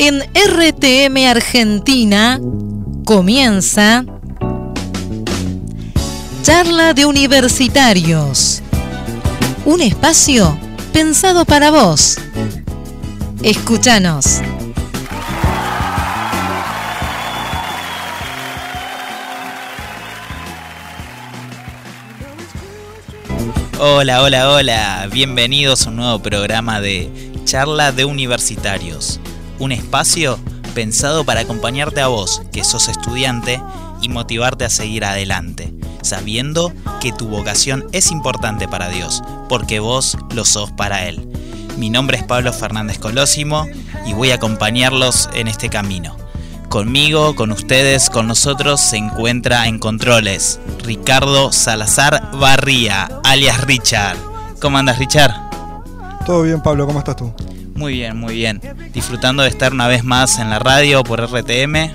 En RTM Argentina comienza Charla de Universitarios. Un espacio pensado para vos. Escúchanos. Hola, hola, hola. Bienvenidos a un nuevo programa de Charla de Universitarios. Un espacio pensado para acompañarte a vos, que sos estudiante, y motivarte a seguir adelante, sabiendo que tu vocación es importante para Dios, porque vos lo sos para Él. Mi nombre es Pablo Fernández Colosimo y voy a acompañarlos en este camino. Conmigo, con ustedes, con nosotros se encuentra en controles Ricardo Salazar Barría, alias Richard. ¿Cómo andas, Richard? Todo bien, Pablo, ¿cómo estás tú? Muy bien, muy bien. Disfrutando de estar una vez más en la radio por RTM.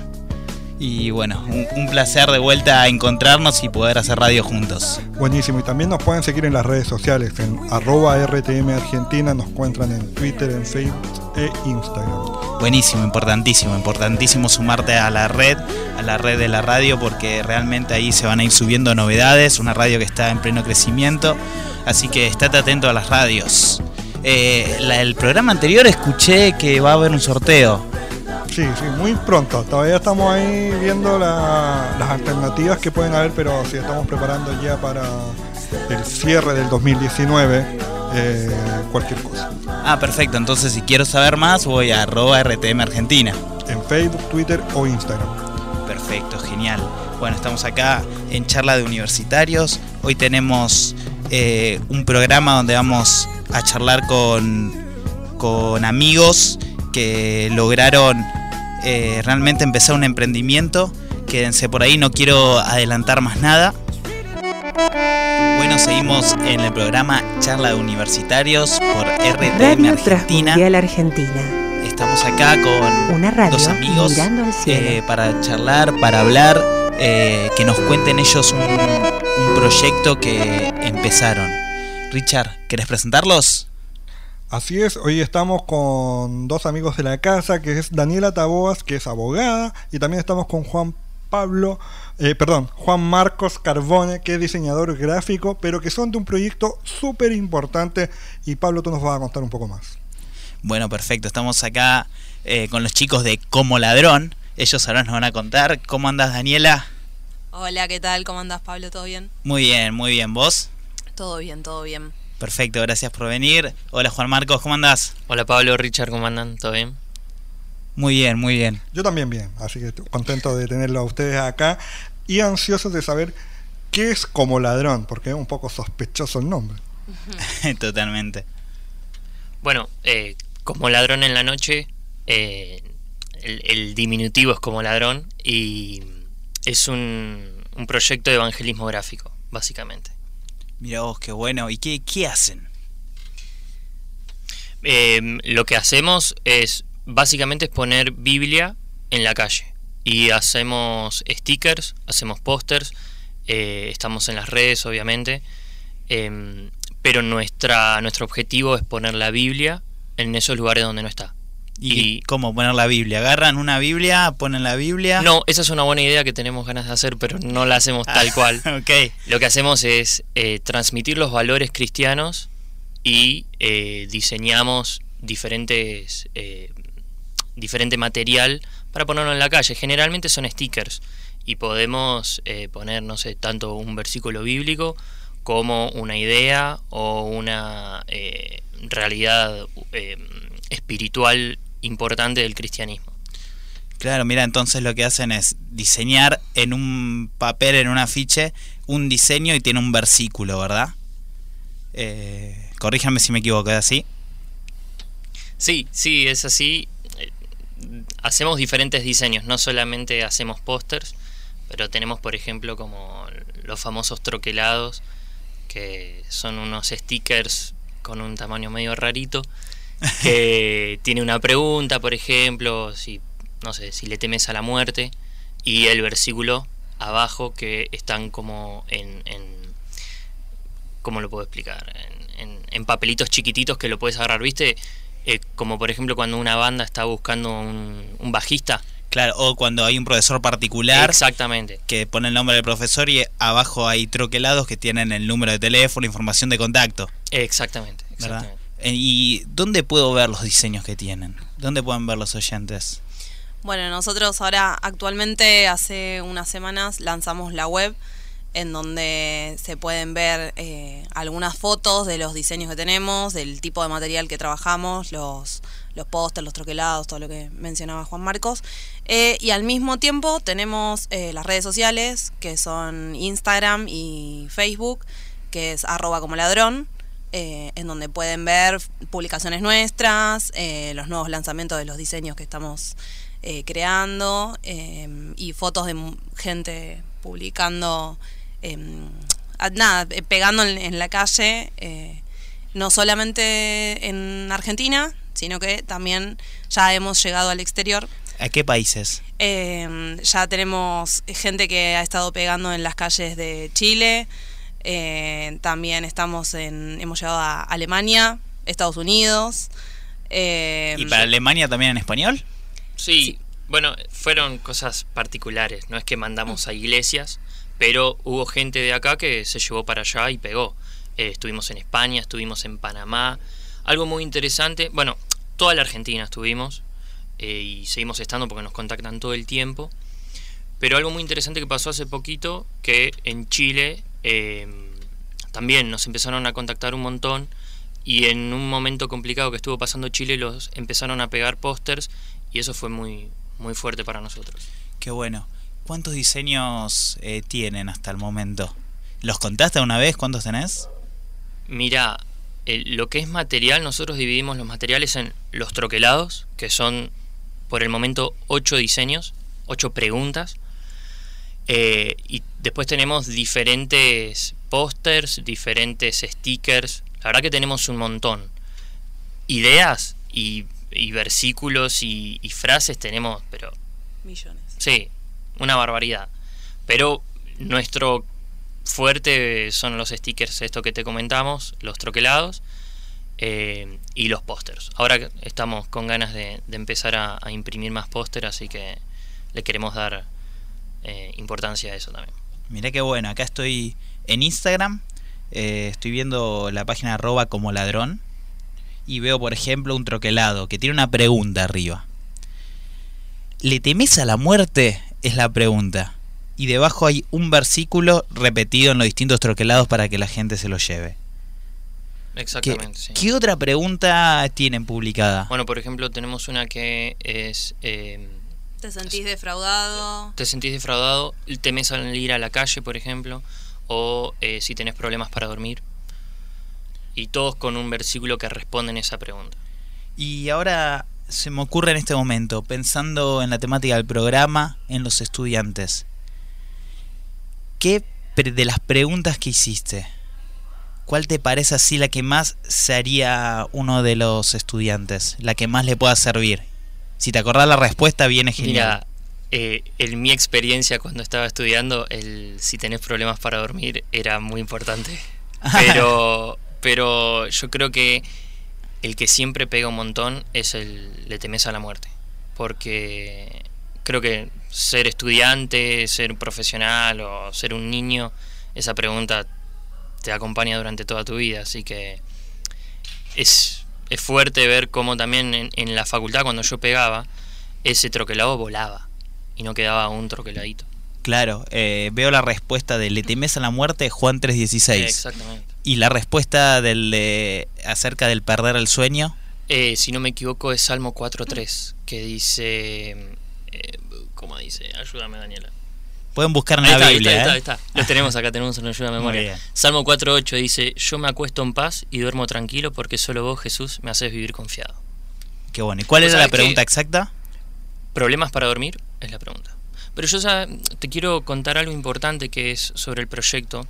Y bueno, un, un placer de vuelta a encontrarnos y poder hacer radio juntos. Buenísimo, y también nos pueden seguir en las redes sociales, en arroba RTM Argentina, nos encuentran en Twitter, en Facebook e Instagram. Buenísimo, importantísimo, importantísimo sumarte a la red, a la red de la radio, porque realmente ahí se van a ir subiendo novedades, una radio que está en pleno crecimiento, así que estate atento a las radios. Eh, la- el programa anterior escuché que va a haber un sorteo. Sí, sí, muy pronto, todavía estamos ahí viendo la- las alternativas que pueden haber, pero sí estamos preparando ya para el cierre del 2019 eh, cualquier cosa. Ah, perfecto, entonces si quiero saber más voy a arroba RTM Argentina. En Facebook, Twitter o Instagram. Perfecto, genial. Bueno, estamos acá en charla de universitarios. Hoy tenemos eh, un programa donde vamos a charlar con, con amigos que lograron eh, realmente empezar un emprendimiento. Quédense por ahí, no quiero adelantar más nada. Bueno, seguimos en el programa Charla de Universitarios por RTM Radio Argentina. Transmundial Argentina. Estamos acá con Una radio dos amigos eh, para charlar, para hablar, eh, que nos cuenten ellos un, un proyecto que empezaron. Richard, ¿querés presentarlos? Así es, hoy estamos con dos amigos de la casa, que es Daniela Taboas, que es abogada, y también estamos con Juan Pablo, eh, perdón, Juan Marcos Carbone, que es diseñador gráfico, pero que son de un proyecto súper importante, y Pablo, tú nos vas a contar un poco más. Bueno, perfecto, estamos acá eh, con los chicos de Como Ladrón. Ellos ahora nos van a contar. ¿Cómo andas, Daniela? Hola, ¿qué tal? ¿Cómo andas, Pablo? ¿Todo bien? Muy bien, muy bien. ¿Vos? Todo bien, todo bien. Perfecto, gracias por venir. Hola, Juan Marcos, ¿cómo andás? Hola Pablo, Richard, ¿cómo andan? ¿Todo bien? Muy bien, muy bien. Yo también bien, así que contento de tenerlo a ustedes acá, y ansiosos de saber qué es como ladrón, porque es un poco sospechoso el nombre. Totalmente. Bueno, eh, como ladrón en la noche, eh, el, el diminutivo es como ladrón y es un, un proyecto de evangelismo gráfico, básicamente. Mira vos, qué bueno. ¿Y qué, qué hacen? Eh, lo que hacemos es básicamente es poner Biblia en la calle y hacemos stickers, hacemos pósters, eh, estamos en las redes obviamente, em, pero nuestra, nuestro objetivo es poner la Biblia en esos lugares donde no está. ¿Y, Y- cómo poner la Biblia? ¿Agarran una Biblia, ponen la Biblia? No, esa es una buena idea que tenemos ganas de hacer, pero no la hacemos tal cual. ok. Lo que hacemos es eh, transmitir los valores cristianos y eh, diseñamos diferentes eh, diferente material para ponerlo en la calle. Generalmente son stickers y podemos eh, poner, no sé, tanto un versículo bíblico como una idea o una eh, realidad eh, espiritual importante del cristianismo. Claro, mira, entonces lo que hacen es diseñar en un papel, en un afiche, un diseño y tiene un versículo, ¿verdad? Eh, corríjanme si me equivoco, ¿es así? Sí, sí, es así. Eh, Hacemos diferentes diseños, no solamente hacemos pósters, pero tenemos, por ejemplo, como los famosos troquelados, que son unos stickers con un tamaño medio rarito, que tiene una pregunta, por ejemplo, si no sé, si le temes a la muerte, y el versículo abajo que están como en, en ¿cómo lo puedo explicar? En, en- en papelitos chiquititos que lo puedes agarrar, ¿viste? eh, como por ejemplo cuando una banda está buscando un, un bajista. Claro, o cuando hay un profesor particular Exactamente. que pone el nombre del profesor y abajo hay troquelados que tienen el número de teléfono, información de contacto. Exactamente. ¿verdad? exactamente. Eh, ¿Y dónde puedo ver los diseños que tienen? ¿Dónde pueden ver los oyentes? Bueno, nosotros ahora actualmente hace unas semanas lanzamos la web en donde se pueden ver eh, algunas fotos de los diseños que tenemos, del tipo de material que trabajamos, los, los pósters, los troquelados, todo lo que mencionaba Juan Marcos. Eh, y al mismo tiempo tenemos eh, las redes sociales, que son Instagram y Facebook, que es arroba como ladrón, eh, en donde pueden ver publicaciones nuestras, eh, los nuevos lanzamientos de los diseños que estamos eh, creando eh, y fotos de gente publicando, a- nada, eh, pegando en, en la calle, eh, no solamente en Argentina, sino que también ya hemos llegado al exterior. ¿A qué países? Eh, ya tenemos gente que ha estado pegando en las calles de Chile. Eh, también estamos en, hemos llegado a Alemania, Estados Unidos. eh, ¿Y para Alemania también en español? Sí, Sí. bueno, fueron cosas particulares, no es que mandamos a iglesias, pero hubo gente de acá que se llevó para allá y pegó. Eh, estuvimos en España, estuvimos en Panamá, algo muy interesante, bueno, toda la Argentina estuvimos eh, y seguimos estando porque nos contactan todo el tiempo, pero algo muy interesante que pasó hace poquito, que en Chile eh, también nos empezaron a contactar un montón y en un momento complicado que estuvo pasando Chile los empezaron a pegar pósters y eso fue muy muy fuerte para nosotros. Qué bueno. ¿Cuántos diseños eh, tienen hasta el momento? ¿Los contaste una vez? ¿Cuántos tenés? Mira, el- lo que es material, nosotros dividimos los materiales en los troquelados, que son por el momento ocho diseños, ocho preguntas. Eh, y después tenemos diferentes pósters, diferentes stickers. La verdad que tenemos un montón. Ideas y, y versículos y, y frases tenemos, pero millones. Sí, una barbaridad. Pero nuestro fuerte son los stickers, esto que te comentamos, los troquelados eh, y los pósters. Ahora estamos con ganas de, de empezar a, a imprimir más póster, así que le queremos dar eh, importancia a eso también. Mirá qué bueno. Acá estoy en Instagram. eh, estoy viendo la página arroba como ladrón. Y veo, por ejemplo, un troquelado que tiene una pregunta arriba. ¿Le temes a la muerte? Es la pregunta. Y debajo hay un versículo repetido en los distintos troquelados para que la gente se lo lleve. ¿Qué, Exactamente, sí. qué otra pregunta tienen publicada? Bueno, por ejemplo, tenemos una que es... eh, ¿Te sentís defraudado? ¿Te sentís defraudado? ¿Temes salir a la calle, por ejemplo? ¿O eh, si tenés problemas para dormir? Y todos con un versículo que responden esa pregunta. Y ahora se me ocurre en este momento, pensando en la temática del programa, en los estudiantes. ¿Qué pre- de las preguntas que hiciste, cuál te parece así la que más se haría uno de los estudiantes? La que más le pueda servir. Si te acordás la respuesta, viene genial. Mira, eh, en mi experiencia cuando estaba estudiando, el si tenés problemas para dormir era muy importante. Pero, pero yo creo que el que siempre pega un montón es el le temes a la muerte. Porque creo que ser estudiante, ser un profesional o ser un niño, esa pregunta te acompaña durante toda tu vida. Así que es, es fuerte ver cómo también en, en la facultad cuando yo pegaba, ese troquelado volaba y no quedaba un troqueladito. Claro, eh, veo la respuesta de ¿Le temes a la muerte? Juan 3.16. Exactamente. Y la respuesta del de- acerca del perder el sueño. Eh, si no me equivoco es Salmo 4.3, que dice... eh, ¿Cómo dice? Ayúdame Daniela. Pueden buscar en Ahí la está, ahí Biblia. está, ahí ¿eh? está, ahí está. Lo tenemos acá, tenemos una ayuda de memoria. Salmo 4.8 dice, yo me acuesto en paz y duermo tranquilo porque solo vos, Jesús, me haces vivir confiado. Qué bueno. ¿Y cuál era la pregunta exacta? ¿Problemas para dormir? Es la pregunta. Pero yo ya te quiero contar algo importante que es sobre el proyecto,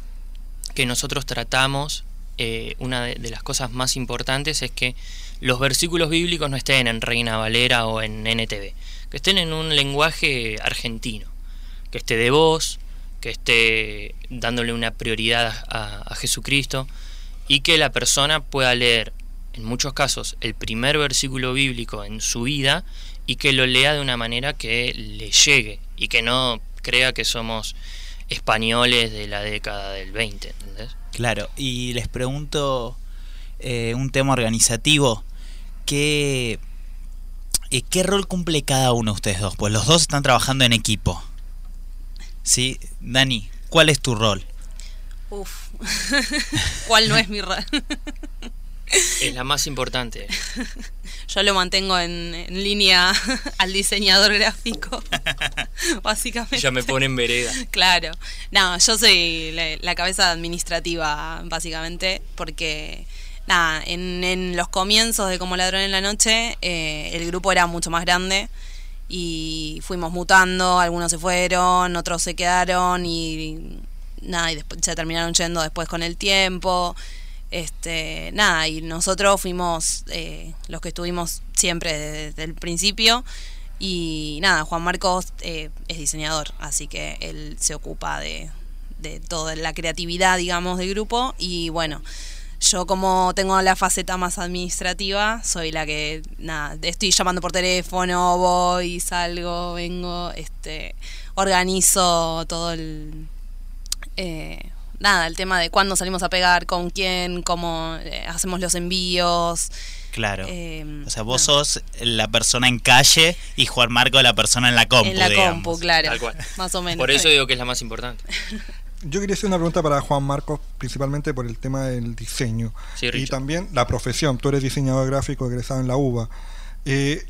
que nosotros tratamos, eh, una de, de las cosas más importantes es que los versículos bíblicos no estén en Reina Valera o en NTV, que estén en un lenguaje argentino, que esté de voz, que esté dándole una prioridad a, a Jesucristo y que la persona pueda leer en muchos casos, el primer versículo bíblico en su vida y que lo lea de una manera que le llegue y que no crea que somos españoles de la década del 20, ¿entendés? Claro, y les pregunto eh, un tema organizativo. ¿Qué, eh, ¿Qué rol cumple cada uno de ustedes dos? Pues los dos están trabajando en equipo. ¿Sí? Dani, ¿cuál es tu rol? Uf. ¿Cuál no es mi rol? Es la más importante. Yo lo mantengo en, en línea al diseñador gráfico, básicamente. Ya me pone en vereda. Claro. No, yo soy la, la cabeza administrativa, básicamente, porque nada, en, en los comienzos de Como Ladrón en la Noche, eh, el grupo era mucho más grande y fuimos mutando, algunos se fueron, otros se quedaron y nada, y después se terminaron yendo después con el tiempo. Este, nada, y nosotros fuimos eh, los que estuvimos siempre desde el principio. Y nada, Juan Marcos eh, es diseñador, así que él se ocupa de, de toda la creatividad, digamos, del grupo. Y bueno, yo como tengo la faceta más administrativa, soy la que, nada, estoy llamando por teléfono, voy, salgo, vengo, este, organizo todo el... Eh, nada, el tema de cuándo salimos a pegar, con quién, cómo eh, hacemos los envíos. Claro. Eh, o sea, vos nada. sos la persona en calle y Juan Marco la persona en la compu, en la digamos. compu, claro. Tal cual. Más o menos. Por eso digo que es la más importante. Yo quería hacer una pregunta para Juan Marcos, principalmente por el tema del diseño Sí, y también la profesión. Tú eres diseñador gráfico egresado en la UBA. Eh,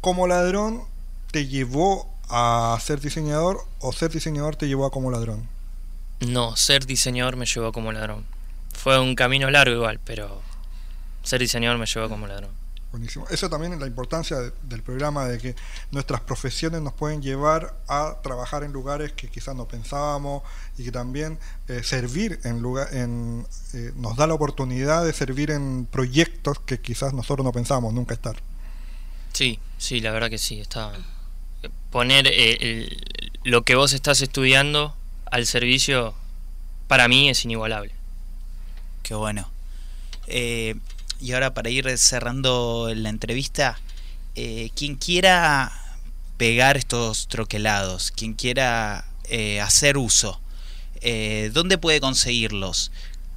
¿Como ladrón te llevó a ser diseñador o ser diseñador te llevó a como ladrón? No, ser diseñador me llevó como ladrón. Fue un camino largo igual, pero ser diseñador me llevó como ladrón. Buenísimo. Eso también es la importancia de- del programa, de que nuestras profesiones nos pueden llevar a trabajar en lugares que quizás no pensábamos y que también eh, servir en lugar, en, eh, nos da la oportunidad de servir en proyectos que quizás nosotros no pensábamos nunca estar. Sí, sí, la verdad que sí. Está poner eh, el- lo que vos estás estudiando al servicio para mí es inigualable. Qué bueno. Eh, y ahora para ir cerrando la entrevista, eh, quien quiera pegar estos troquelados, quien quiera eh, hacer uso, eh, ¿dónde puede conseguirlos?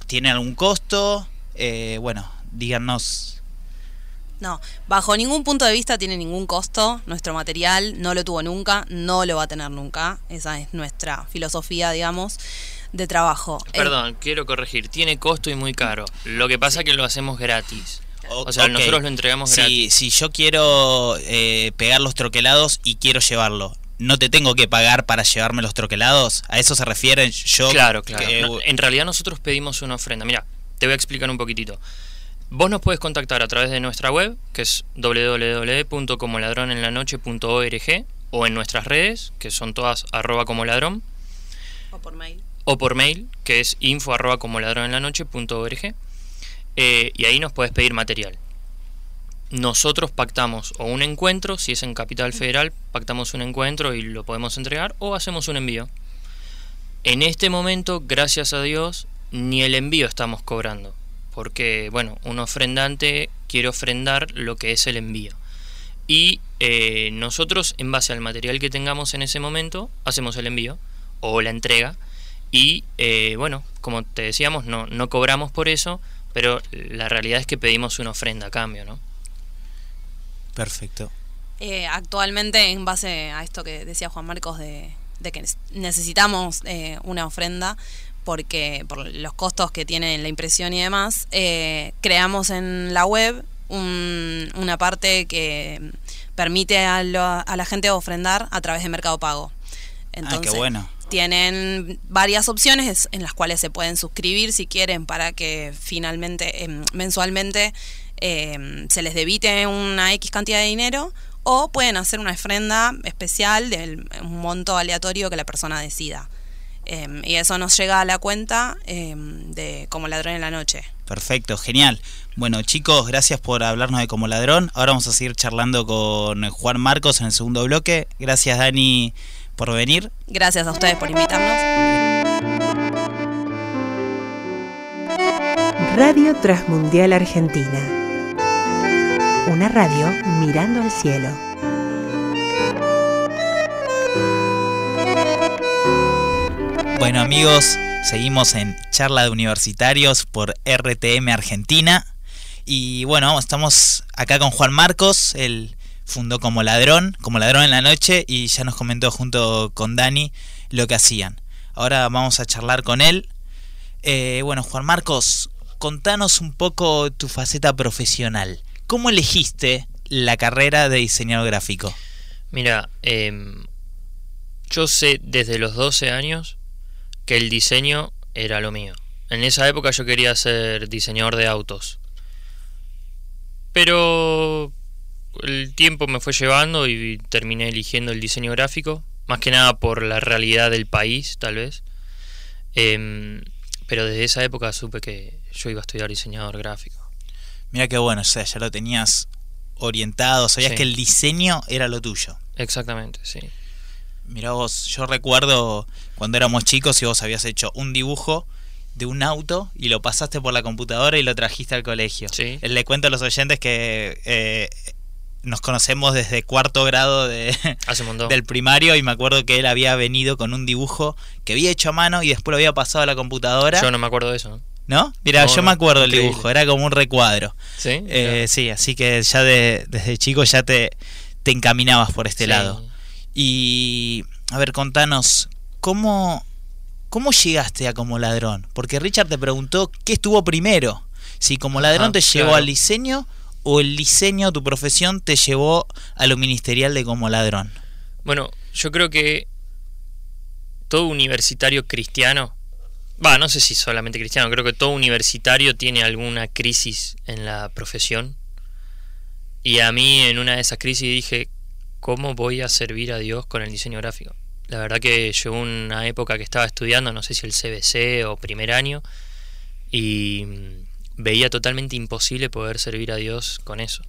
¿Tiene algún costo? Eh, bueno, díganos. No, bajo ningún punto de vista tiene ningún costo. Nuestro material no lo tuvo nunca, no lo va a tener nunca. Esa es nuestra filosofía, digamos, de trabajo. Eh, Perdón, quiero corregir. Tiene costo y muy caro. Lo que pasa es que lo hacemos gratis. O sea, nosotros lo entregamos Si, gratis. si yo quiero eh, pegar los troquelados y quiero llevarlo, ¿no te tengo que pagar para llevarme los troquelados? ¿A eso se refieren? Yo Claro, claro. que- No, en realidad nosotros pedimos una ofrenda. Mira, te voy a explicar un poquitito. Vos nos puedes contactar a través de nuestra web, que es www.comoladronenlanoche.org o en nuestras redes, que son todas arroba como ladrón, o por mail. O por mail, que es info arroba comoladronenlanoche.org, eh, y ahí nos puedes pedir material. Nosotros pactamos o un encuentro, si es en Capital Federal, pactamos un encuentro y lo podemos entregar, o hacemos un envío. En este momento, gracias a Dios, ni el envío estamos cobrando, porque, bueno, un ofrendante quiere ofrendar lo que es el envío. Y eh, nosotros, en base al material que tengamos en ese momento, hacemos el envío o la entrega. Y eh, bueno, como te decíamos, no, no cobramos por eso, pero la realidad es que pedimos una ofrenda a cambio, ¿no? Perfecto. Eh, actualmente, en base a esto que decía Juan Marcos de, de que necesitamos eh, una ofrenda, porque por los costos que tiene la impresión y demás, eh, creamos en la web un- una parte que permite a, lo- a la gente ofrendar a través de Mercado Pago. ah, qué bueno. Tienen varias opciones en las cuales se pueden suscribir si quieren para que finalmente, em, mensualmente, em, se les debite una X cantidad de dinero o pueden hacer una ofrenda especial de un monto aleatorio que la persona decida. Em, y eso nos llega a la cuenta de Como Ladrón en la Noche. Perfecto, genial. Bueno, chicos, gracias por hablarnos de Como Ladrón. Ahora vamos a seguir charlando con Juan Marcos en el segundo bloque. Gracias, Dani, por venir. Gracias a ustedes por invitarnos. Radio Transmundial Argentina. Una radio mirando al cielo. Bueno amigos, seguimos en charla de universitarios por RTM Argentina. Y bueno, estamos acá con Juan Marcos, él fundó como ladrón, como ladrón en la noche, y ya nos comentó junto con Dani lo que hacían. Ahora vamos a charlar con él. Eh, bueno, Juan Marcos, contanos un poco tu faceta profesional. ¿Cómo elegiste la carrera de diseñador gráfico? Mira, em, yo sé desde los 12 años que el diseño era lo mío. En esa época yo quería ser diseñador de autos. Pero el tiempo me fue llevando y terminé eligiendo el diseño gráfico, más que nada por la realidad del país, tal vez. Em, pero desde esa época supe que yo iba a estudiar diseñador gráfico. Mira qué bueno, o sea, ya lo tenías orientado, sabías Sí. que el diseño era lo tuyo. Exactamente, sí. Mira vos, yo recuerdo cuando éramos chicos y vos habías hecho un dibujo de un auto y lo pasaste por la computadora y lo trajiste al colegio. Sí. Eh, Le cuento a los oyentes que eh, nos conocemos desde cuarto grado de, Hace un montón. del primario y me acuerdo que él había venido con un dibujo que había hecho a mano y después lo había pasado a la computadora. Yo no me acuerdo de eso. ¿no? ¿No? Mira, No, yo no, me acuerdo del increíble. dibujo, era como un recuadro. ¿Sí? Eh, sí, así que ya de- desde chico ya te, te encaminabas por este Sí. lado. Y, a ver, contanos, ¿cómo, ¿cómo llegaste a como ladrón? Porque Richard te preguntó qué estuvo primero. Si como ladrón te llevó claro. al diseño o el diseño, tu profesión, te llevó a lo ministerial de como ladrón. Bueno, yo creo que todo universitario cristiano, va, no sé si solamente cristiano, creo que todo universitario tiene alguna crisis en la profesión. Y a mí en una de esas crisis dije, ¿cómo voy a servir a Dios con el diseño gráfico? La verdad que llegó una época que estaba estudiando, no sé si el CBC o primer año, y veía totalmente imposible poder servir a Dios con eso.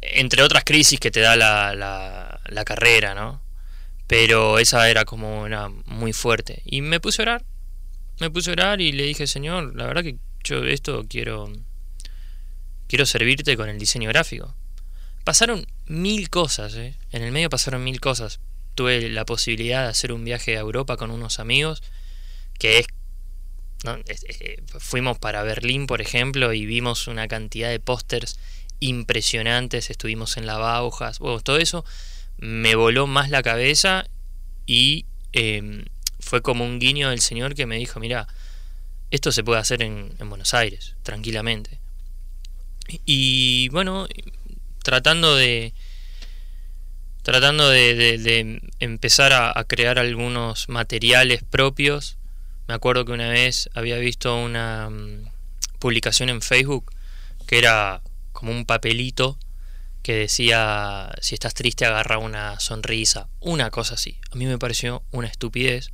Entre otras crisis que te da la, la, la carrera, ¿no? Pero esa era como una muy fuerte. Y me puse a orar. Me puse a orar y le dije, Señor, la verdad que yo esto quiero. Quiero servirte con el diseño gráfico. Pasaron mil cosas, ¿eh? En el medio pasaron mil cosas. Tuve la posibilidad de hacer un viaje a Europa con unos amigos, que es eh, fuimos para Berlín, por ejemplo, y vimos una cantidad de pósters impresionantes, estuvimos en la Bauhaus, todo eso me voló más la cabeza y eh, fue como un guiño del Señor que me dijo, mira, esto se puede hacer en, en Buenos Aires, tranquilamente. Y bueno, tratando de tratando de, empezar a crear algunos materiales propios, me acuerdo que una vez había visto una mm, publicación en Facebook que era como un papelito que decía si estás triste agarra una sonrisa, una cosa así. A mí me pareció una estupidez,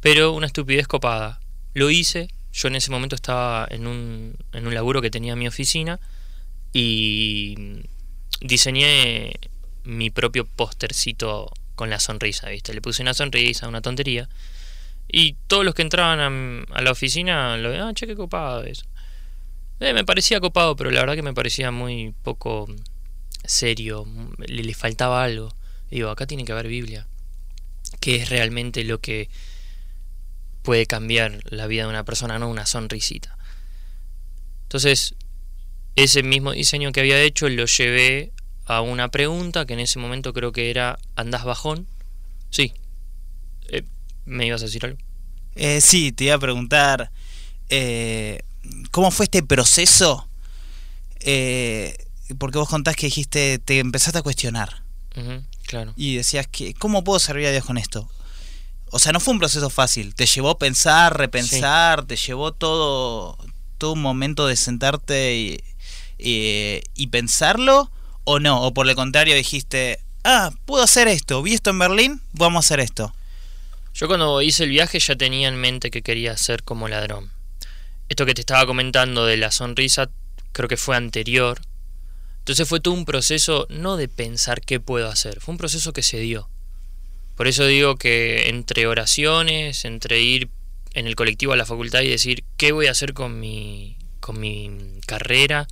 pero una estupidez copada. Lo hice, yo en ese momento estaba en un, en un laburo que tenía en mi oficina y mm, diseñé mi propio postercito con la sonrisa, ¿viste? Le puse una sonrisa, una tontería. Y todos los que entraban a, a la oficina lo veían, ah, che, qué copado eso. Eh, me parecía copado, pero la verdad que me parecía muy poco serio, le, le faltaba algo. Digo, acá tiene que haber Biblia, que es realmente lo que puede cambiar la vida de una persona, no una sonrisita. Entonces, ese mismo diseño que había hecho lo llevé a una pregunta que en ese momento creo que era, ¿andás bajón? Sí. ¿Me ibas a decir algo? Eh, sí, te iba a preguntar, eh, ¿cómo fue este proceso? Eh, porque vos contás que dijiste, te empezaste a cuestionar claro. y decías que, ¿cómo puedo servir a Dios con esto? O sea, no fue un proceso fácil, te llevó a pensar, repensar, te llevó todo, todo un momento de sentarte y, y- y pensarlo, o no, o por el contrario dijiste, ah, puedo hacer esto, vi esto en Berlín, vamos a hacer esto. Yo cuando hice el viaje ya tenía en mente que quería ser como ladrón. Esto que te estaba comentando de la sonrisa creo que fue anterior. Entonces fue todo un proceso no de pensar qué puedo hacer, fue un proceso que se dio. Por eso digo que entre oraciones, entre ir en el colectivo a la facultad y decir qué voy a hacer con mi, con mi carrera,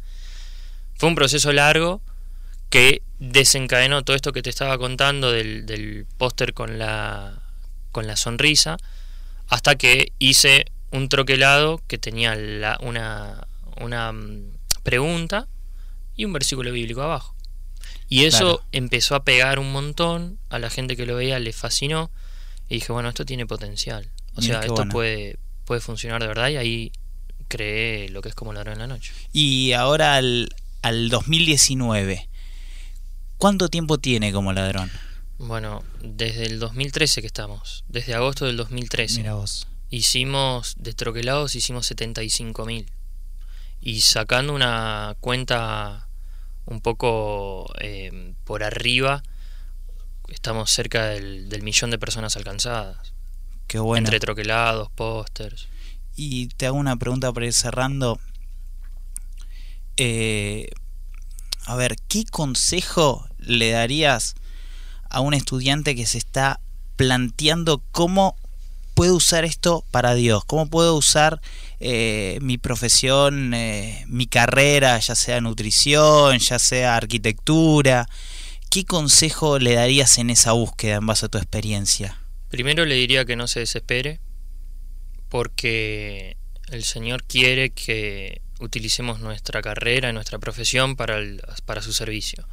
Fue un proceso largo que desencadenó todo esto que te estaba contando del, del póster con la, con la sonrisa, hasta que hice un troquelado que tenía la, una, una mm, pregunta y un versículo bíblico abajo. Y eso Claro. empezó a pegar un montón, a la gente que lo veía le fascinó, y dije, bueno, esto tiene potencial. O Mira sea, esto bueno. puede, puede funcionar de verdad, y ahí creé lo que es como ladrón en la noche. Y ahora al, al 2019, ¿cuánto tiempo tiene como ladrón? Bueno, desde el 2013 que estamos, desde agosto del 2013. Mira vos. Hicimos, de troquelados hicimos 75 mil. Y sacando una cuenta un poco eh, por arriba, estamos cerca del, del millón de personas alcanzadas. Qué bueno. Entre troquelados, pósters. Y te hago una pregunta para ir cerrando. Eh, a ver, ¿qué consejo le darías a un estudiante que se está planteando cómo puedo usar esto para Dios? ¿Cómo puedo usar eh, mi profesión, eh, mi carrera, ya sea nutrición, ya sea arquitectura? ¿Qué consejo le darías en esa búsqueda en base a tu experiencia? Primero le diría que no se desespere, porque el Señor quiere que utilicemos nuestra carrera y nuestra profesión para, para su servicio.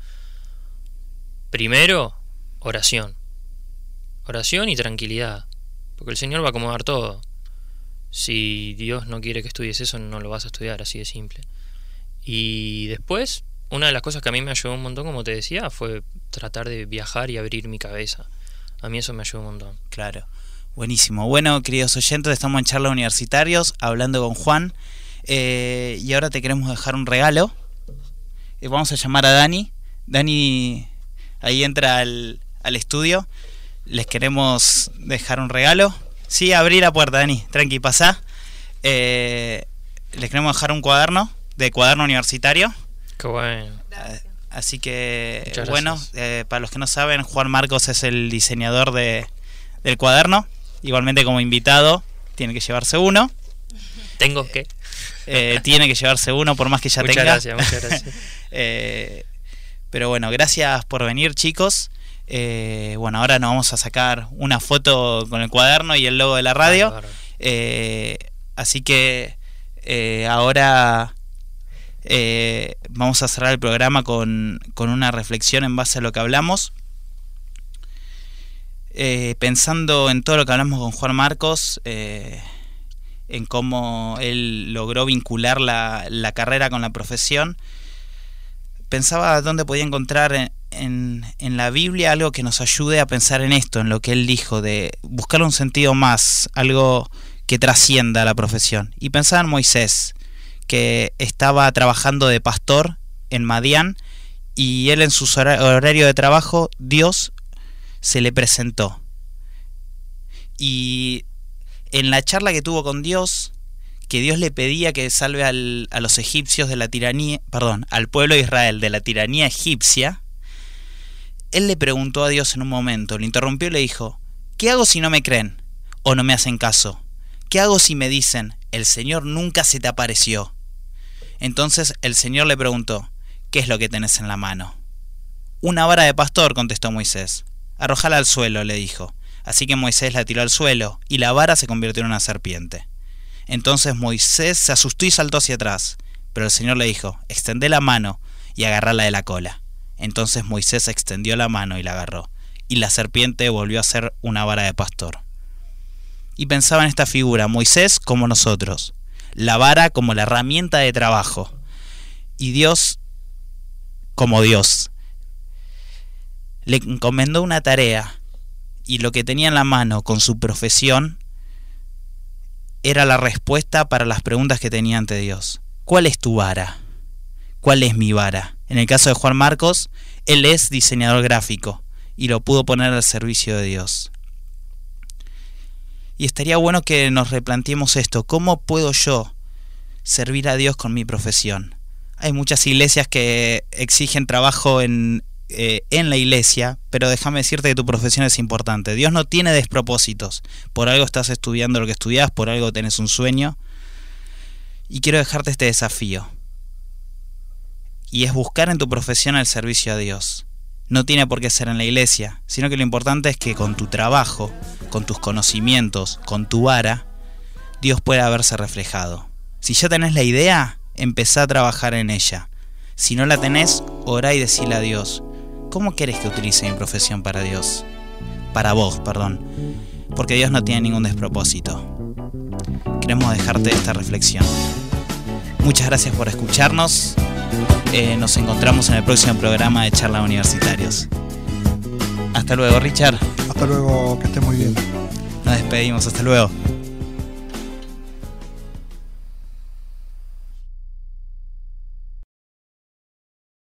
Primero, oración. Oración y tranquilidad, porque el Señor va a acomodar todo. Si Dios no quiere que estudies eso, no lo vas a estudiar, así de simple. Y después, una de las cosas que a mí me ayudó un montón, como te decía, fue tratar de viajar y abrir mi cabeza. A mí eso me ayudó un montón. Claro. Buenísimo. Bueno, queridos oyentes, estamos en Charla Universitarios hablando con Juan. eh, y ahora te queremos dejar un regalo. Eh, vamos a llamar a Dani. Dani ahí entra al, al estudio. Les queremos dejar un regalo. Sí, abrí la puerta, Dani. Tranqui, pasá. Eh, les queremos dejar un cuaderno de cuaderno universitario. Qué bueno. Así que, Muchas bueno, eh, para los que no saben, Juan Marcos es el diseñador de, del cuaderno. Igualmente como invitado, tiene que llevarse uno. Tengo que. Eh, tiene que llevarse uno por más que ya muchas tenga. gracias, muchas gracias. Eh, pero bueno, gracias por venir chicos. Eh, bueno, ahora nos vamos a sacar una foto con el cuaderno y el logo de la radio. Eh, así que eh, ahora eh, vamos a cerrar el programa con, con una reflexión en base a lo que hablamos. Pensando en todo lo que hablamos con Juan Marcos, en cómo él logró vincular la, la carrera con la profesión, pensaba dónde podía encontrar en, en, la Biblia algo que nos ayude a pensar en esto, en lo que él dijo, de buscar un sentido más, algo que trascienda la profesión. Y pensaba en Moisés, que estaba trabajando de pastor en Madián, y él en su hora- horario de trabajo, Dios se le presentó. Y en la charla que tuvo con Dios, que Dios le pedía que salve al- a los egipcios de la tiranía, perdón, al pueblo de Israel de la tiranía egipcia, él le preguntó a Dios en un momento, le interrumpió y le dijo, ¿qué hago si no me creen o no me hacen caso? ¿Qué hago si me dicen, el Señor nunca se te apareció? Entonces el Señor le preguntó, ¿qué es lo que tenés en la mano? Una vara de pastor, contestó Moisés. Arrojala al suelo, le dijo. Así que Moisés la tiró al suelo, y la vara se convirtió en una serpiente. Entonces Moisés se asustó y saltó hacia atrás. Pero el Señor le dijo, extendé la mano y agarrala de la cola. Entonces Moisés extendió la mano y la agarró, y la serpiente volvió a ser una vara de pastor. Y pensaba en esta figura, Moisés como nosotros, la vara como la herramienta de trabajo, y Dios como Dios. Le encomendó una tarea, y lo que tenía en la mano con su profesión era la respuesta para las preguntas que tenía ante Dios. ¿Cuál es tu vara? ¿Cuál es mi vara? En el caso de Juan Marcos, él es diseñador gráfico y lo pudo poner al servicio de Dios. Y estaría bueno que nos replanteemos esto. ¿Cómo puedo yo servir a Dios con mi profesión? Hay muchas iglesias que exigen trabajo en, eh, en la iglesia, pero déjame decirte que tu profesión es importante. Dios no tiene despropósitos. Por algo estás estudiando lo que estudias, por algo tenés un sueño. Y quiero dejarte este desafío. y es buscar en tu profesión el servicio a Dios. No tiene por qué ser en la iglesia, sino que lo importante es que con tu trabajo, con tus conocimientos, con tu vara, Dios pueda verse reflejado. Si ya tenés la idea, empezá a trabajar en ella. Si no la tenés, orá y decile a Dios, ¿cómo quieres que utilice mi profesión para Dios? Para vos, perdón. Porque Dios no tiene ningún despropósito. Queremos dejarte esta reflexión. Muchas gracias por escucharnos. Eh, nos encontramos en el próximo programa de Charla Universitarios. Hasta luego, Richard. Hasta luego, que estés muy bien. Nos despedimos, hasta luego.